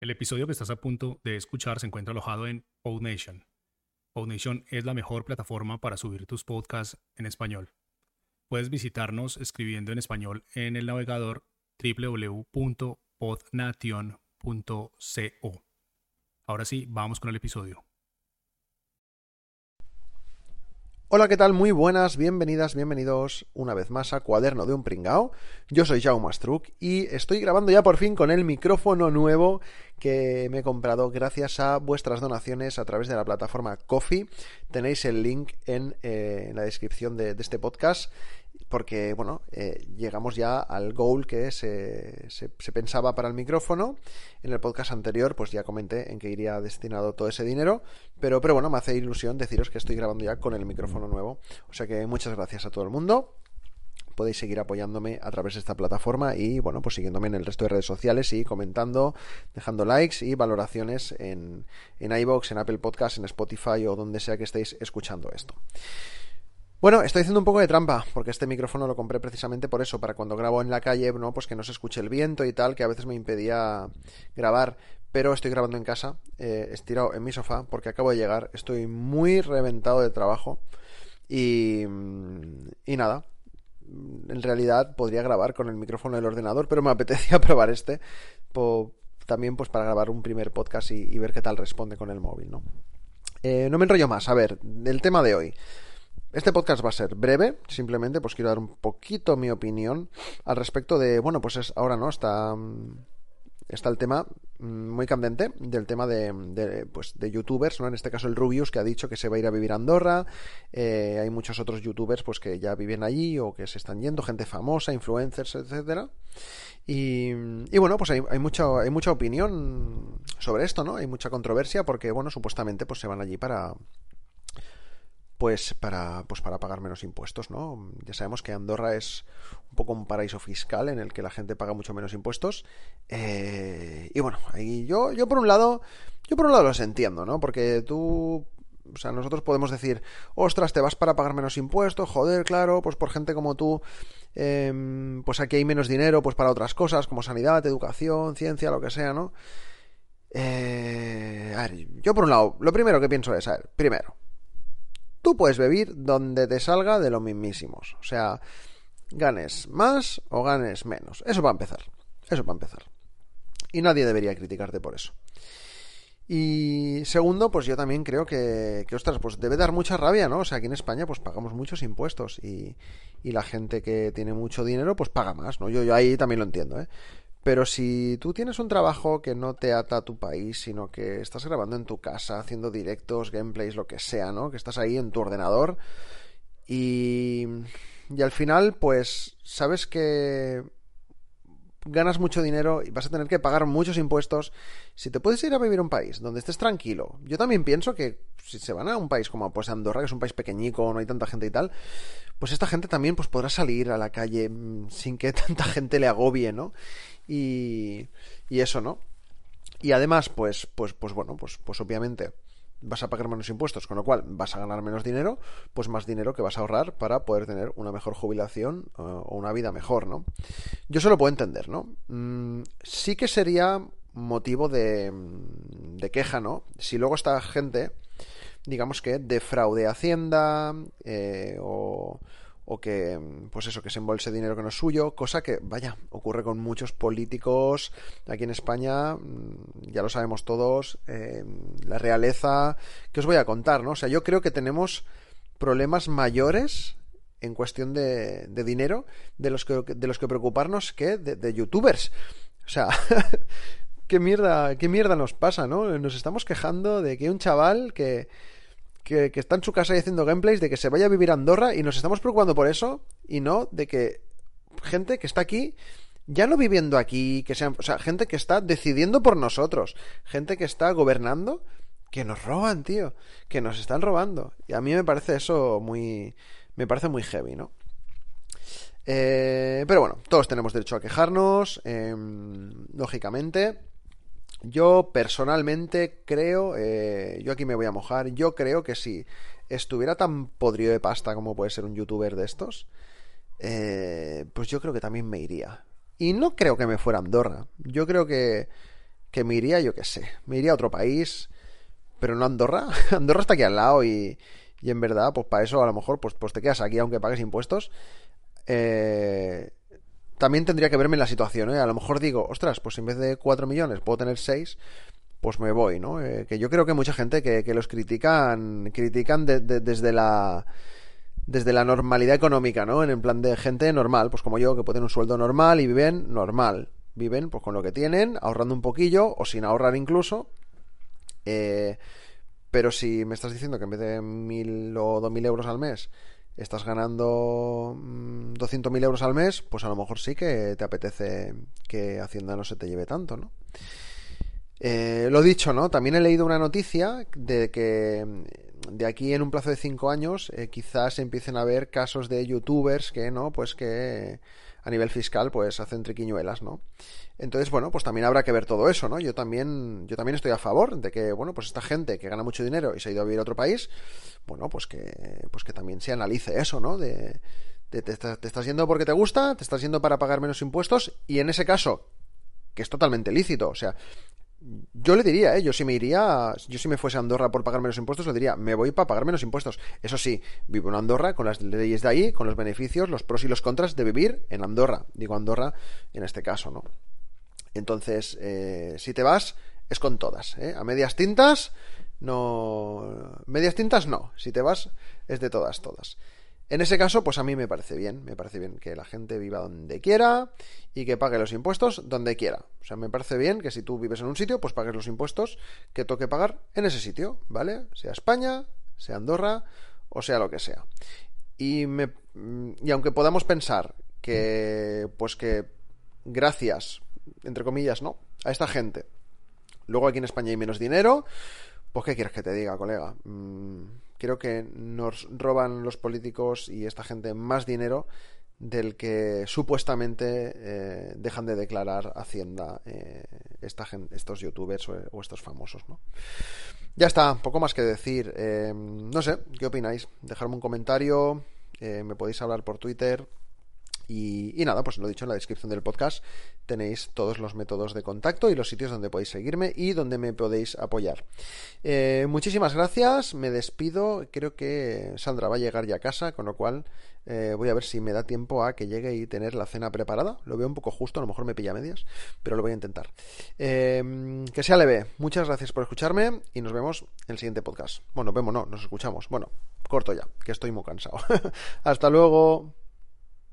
El episodio que estás a punto de escuchar se encuentra alojado en PodNation. PodNation es la mejor plataforma para subir tus podcasts en español. Puedes visitarnos escribiendo en español en el navegador www.podnation.co. Ahora sí, vamos con el episodio. Hola, ¿qué tal? Muy buenas, bienvenidas, bienvenidos una vez más a Cuaderno de un Pringao. Yo soy Jaume Astruc y estoy grabando ya por fin con el micrófono nuevo que me he comprado gracias a vuestras donaciones a través de la plataforma Coffee. Tenéis el link en, eh, la descripción de, este podcast porque, bueno, eh, llegamos ya al goal que se, pensaba para el micrófono. En el podcast anterior, pues ya comenté en que iría destinado todo ese dinero, pero, pero bueno, me hace ilusión deciros que estoy grabando ya con el micrófono nuevo. O sea que muchas gracias a todo el mundo podéis seguir apoyándome a través de esta plataforma y bueno, pues siguiéndome en el resto de redes sociales y comentando, dejando likes y valoraciones en, en iBox, en Apple Podcasts, en Spotify o donde sea que estéis escuchando esto. Bueno, estoy haciendo un poco de trampa, porque este micrófono lo compré precisamente por eso, para cuando grabo en la calle, ¿no? Pues que no se escuche el viento y tal, que a veces me impedía grabar. Pero estoy grabando en casa, eh, estirado en mi sofá, porque acabo de llegar, estoy muy reventado de trabajo. Y nada, en realidad podría grabar con el micrófono del ordenador, pero me apetecía probar este. también pues para grabar un primer podcast y, ver qué tal responde con el móvil, ¿no? Eh, no me enrollo más. A ver, del tema de hoy. Este podcast va a ser breve, simplemente pues quiero dar un poquito mi opinión al respecto de, bueno, pues es ahora no, está está el tema mm, muy candente del tema de, pues, de youtubers, ¿no? En este caso el Rubius, que ha dicho que se va a ir a vivir a Andorra. Eh, hay muchos otros youtubers pues que ya viven allí o que se están yendo, gente famosa, influencers, etcétera. Y, y, bueno, pues hay, hay, mucha, hay mucha opinión sobre esto, ¿no? Hay mucha controversia porque, bueno, supuestamente pues se van allí para, pues para, pues para pagar menos impuestos, ¿no? Ya sabemos que Andorra es un poco un paraíso fiscal en el que la gente paga mucho menos impuestos. Eh, y bueno, ahí yo, yo por un lado, yo por un lado los entiendo, ¿no? Porque tú, o sea, nosotros podemos decir, ostras, te vas para pagar menos impuestos, joder, claro, pues por gente como tú, em, pues aquí hay menos dinero, pues para otras cosas, como sanidad, educación, ciencia, lo que sea, ¿no? Eh, a ver, yo por un lado, lo primero que pienso es, a ver, primero, tú puedes vivir donde te salga de lo mismísimos. O sea, ganes más o ganes menos. Eso va a empezar. Eso va a empezar. Y nadie debería criticarte por eso. Y segundo, pues yo también creo que, que, ostras, pues debe dar mucha rabia, ¿no? O sea, aquí en España pues pagamos muchos impuestos y, y la gente que tiene mucho dinero pues paga más, ¿no? Yo, yo ahí también lo entiendo, ¿eh? Pero si tú tienes un trabajo que no te ata a tu país, sino que estás grabando en tu casa, haciendo directos, gameplays, lo que sea, ¿no? Que estás ahí en tu ordenador y, y al final, pues, sabes que ganas mucho dinero y vas a tener que pagar muchos impuestos. Si te puedes ir a vivir a un país donde estés tranquilo, yo también pienso que si se van a un país como pues Andorra, que es un país pequeñico, no hay tanta gente y tal, pues esta gente también pues podrá salir a la calle mm, sin que tanta gente le agobie, ¿no? Y, y eso, ¿no? Y además, pues, pues, pues bueno, pues, pues obviamente vas a pagar menos impuestos, con lo cual vas a ganar menos dinero, pues más dinero que vas a ahorrar para poder tener una mejor jubilación eh, o una vida mejor, ¿no? Yo eso lo puedo entender, ¿no? Mm, sí que sería motivo de, de queja, ¿no? Si luego esta gente, digamos que defraude Hacienda eh, o o que, pues eso, que se embolse dinero que no es suyo, cosa que, vaya, ocurre con muchos políticos aquí en España, mm, ya lo sabemos todos, eh, la realeza, que os voy a contar, ¿no? O sea, yo creo que tenemos problemas mayores en cuestión de, de dinero de los que, de los que preocuparnos que de, de youtubers. O sea, qué mierda, qué mierda nos pasa, ¿no? Nos estamos quejando de que un chaval que que, está en su casa y haciendo gameplays, de que se vaya a vivir a Andorra y nos estamos preocupando por eso y no de que gente que está aquí ya no viviendo aquí, que sean, o sea, gente que está decidiendo por nosotros, gente que está gobernando, que nos roban, tío, que nos están robando. Y a mí me parece eso muy, me parece muy heavy, ¿no? Eh, pero bueno, todos tenemos derecho a quejarnos, em, lógicamente. Yo personalmente creo, eh, yo aquí me voy a mojar, yo creo que si estuviera tan podrido de pasta como puede ser un youtuber de estos, eh, pues yo creo que también me iría. Y no creo que me fuera a Andorra. Yo creo que, que me iría, yo qué sé, me iría a otro país, pero no a Andorra. Andorra está aquí al lado y, y en verdad, pues para eso a lo mejor pues, pues te quedas aquí aunque pagues impuestos. Eh, también tendría que verme en la situación, ¿eh? A lo mejor digo, ostras, pues en vez de 4 millones puedo tener 6, pues me voy, ¿no? Eh, que yo creo que mucha gente que, que los critican, critican desde la desde la normalidad económica, ¿no? En el plan de gente normal, pues como yo, que pueden un sueldo normal y viven normal. Viven pues con lo que tienen, ahorrando un poquillo o sin ahorrar incluso. Eh, pero si me estás diciendo que en vez de mil o dos mil euros al mes estás ganando 200.000 mm, euros al mes, pues a lo mejor sí que te apetece que Hacienda no se te lleve tanto, ¿no? Eh, lo dicho, ¿no? También he leído una noticia de que mm, de aquí en un plazo de cinco años eh, quizás empiecen a haber casos de youtubers que, ¿no? Pues que a nivel fiscal pues hacen triquiñuelas, ¿no? Entonces, bueno, pues también habrá que ver todo eso, ¿no? Yo también, yo también estoy a favor de que, bueno, pues esta gente que gana mucho dinero y se ha ido a vivir a otro país, bueno, pues que, pues que también se analice eso, ¿no? De, te, te, estás yendo porque te gusta, te estás yendo para pagar menos impuestos y en ese caso, que es totalmente lícito, o sea, yo le diría, ¿eh? yo si me iría, yo si me fuese a Andorra por pagar menos impuestos, le diría, me voy para pagar menos impuestos. Eso sí, vivo en Andorra con las leyes de ahí, con los beneficios, los pros y los contras de vivir en Andorra. Digo Andorra en este caso, ¿no? Entonces, eh, si te vas, es con todas. ¿eh? A medias tintas, no. Medias tintas no. Si te vas, es de todas, todas. En ese caso, pues a mí me parece bien. Me parece bien que la gente viva donde quiera y que pague los impuestos donde quiera. O sea, me parece bien que si tú vives en un sitio, pues pagues los impuestos que toque pagar en ese sitio, ¿vale? Sea España, sea Andorra o sea lo que sea. Y, me, y aunque podamos pensar que, pues que gracias entre comillas, ¿no? A esta gente. Luego aquí en España hay menos dinero. Pues, ¿qué quieres que te diga, colega? Mm, creo que nos roban los políticos y esta gente más dinero del que supuestamente eh, dejan de declarar Hacienda eh, esta gente, estos youtubers o, estos famosos, ¿no? Ya está, poco más que decir. Eh, no sé, ¿qué opináis? Dejadme un comentario, me podéis hablar por Twitter, y, nada, pues lo dicho en la descripción del podcast tenéis todos los métodos de contacto y los sitios donde podéis seguirme y donde me podéis apoyar. Eh, muchísimas gracias, me despido. Creo que Sandra va a llegar ya a casa, con lo cual eh, voy a ver si me da tiempo a que llegue y tener la cena preparada. Lo veo un poco justo, a lo mejor me pilla medias, pero lo voy a intentar. Eh, que sea leve. Muchas gracias por escucharme y nos vemos en el siguiente podcast. Bueno, vemos, no, nos escuchamos. Bueno, corto ya, que estoy muy cansado. Hasta luego.